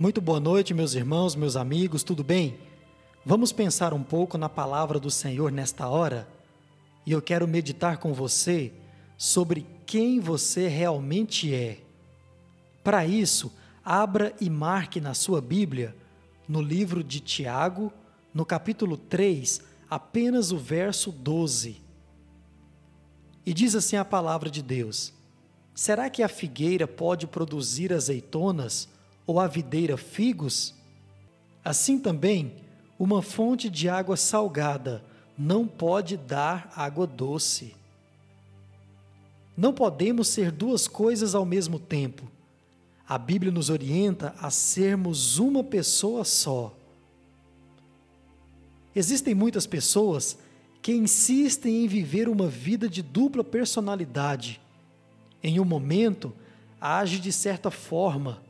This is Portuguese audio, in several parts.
Muito boa noite, meus irmãos, meus amigos, tudo bem? Vamos pensar um pouco na palavra do Senhor nesta hora? E eu quero meditar com você sobre quem você realmente é. Para isso, abra e marque na sua Bíblia, no livro de Tiago, no capítulo 3, apenas o verso 12. E diz assim a palavra de Deus: Será que a figueira pode produzir azeitonas? Ou a videira figos? Assim também, uma fonte de água salgada não pode dar água doce. Não podemos ser duas coisas ao mesmo tempo. A Bíblia nos orienta a sermos uma pessoa só. Existem muitas pessoas que insistem em viver uma vida de dupla personalidade. Em um momento, age de certa forma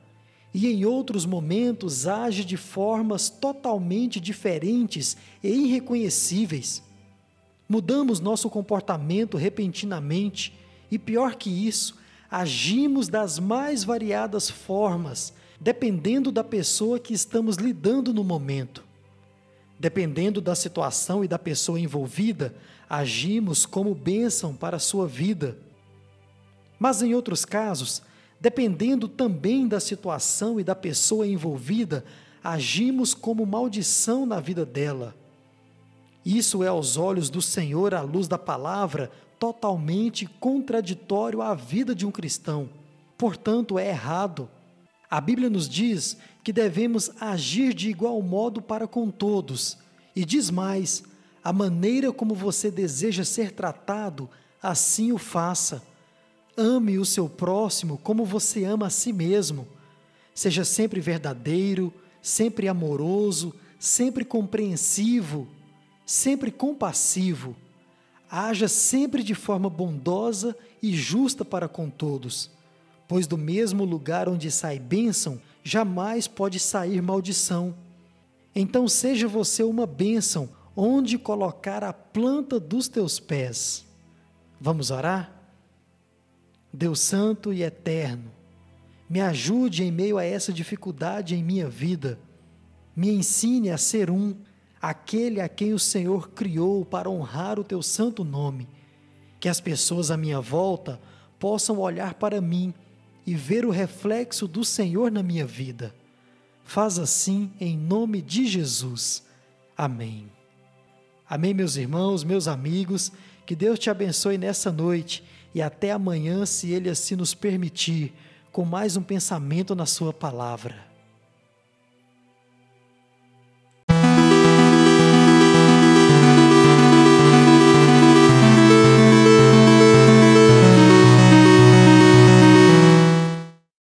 e em outros momentos age de formas totalmente diferentes e irreconhecíveis. Mudamos nosso comportamento repentinamente e, pior que isso, agimos das mais variadas formas, dependendo da pessoa que estamos lidando no momento. Dependendo da situação e da pessoa envolvida, agimos como bênção para a sua vida. Mas em outros casos, Dependendo também da situação e da pessoa envolvida, agimos como maldição na vida dela. Isso é, aos olhos do Senhor, à luz da palavra, totalmente contraditório à vida de um cristão. Portanto, é errado. A Bíblia nos diz que devemos agir de igual modo para com todos. E diz mais: a maneira como você deseja ser tratado, assim o faça. Ame o seu próximo como você ama a si mesmo. Seja sempre verdadeiro, sempre amoroso, sempre compreensivo, sempre compassivo. Haja sempre de forma bondosa e justa para com todos, pois do mesmo lugar onde sai bênção, jamais pode sair maldição. Então seja você uma bênção onde colocar a planta dos teus pés. Vamos orar? Deus Santo e Eterno, me ajude em meio a essa dificuldade em minha vida. Me ensine a ser um, aquele a quem o Senhor criou para honrar o teu santo nome. Que as pessoas à minha volta possam olhar para mim e ver o reflexo do Senhor na minha vida. Faz assim em nome de Jesus. Amém. Amém, meus irmãos, meus amigos. Que Deus te abençoe nessa noite e até amanhã, se Ele assim nos permitir, com mais um pensamento na Sua palavra.